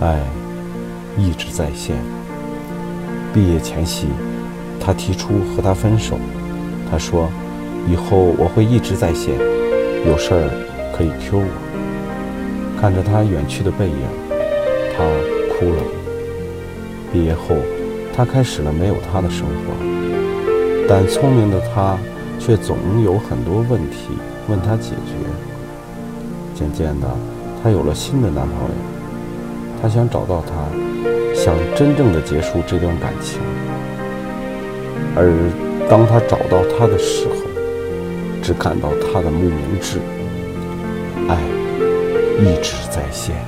爱一直在线。毕业前夕，他提出和他分手。他说：“以后我会一直在线，有事儿可以 Q 我。”看着他远去的背影，他哭了。毕业后，他开始了没有他的生活，但聪明的他却总有很多问题问他解决。渐渐的，他有了新的男朋友，我想找到他，想真正的结束这段感情。而当他找到他的时候，只看到他的慕名志，爱一直在线。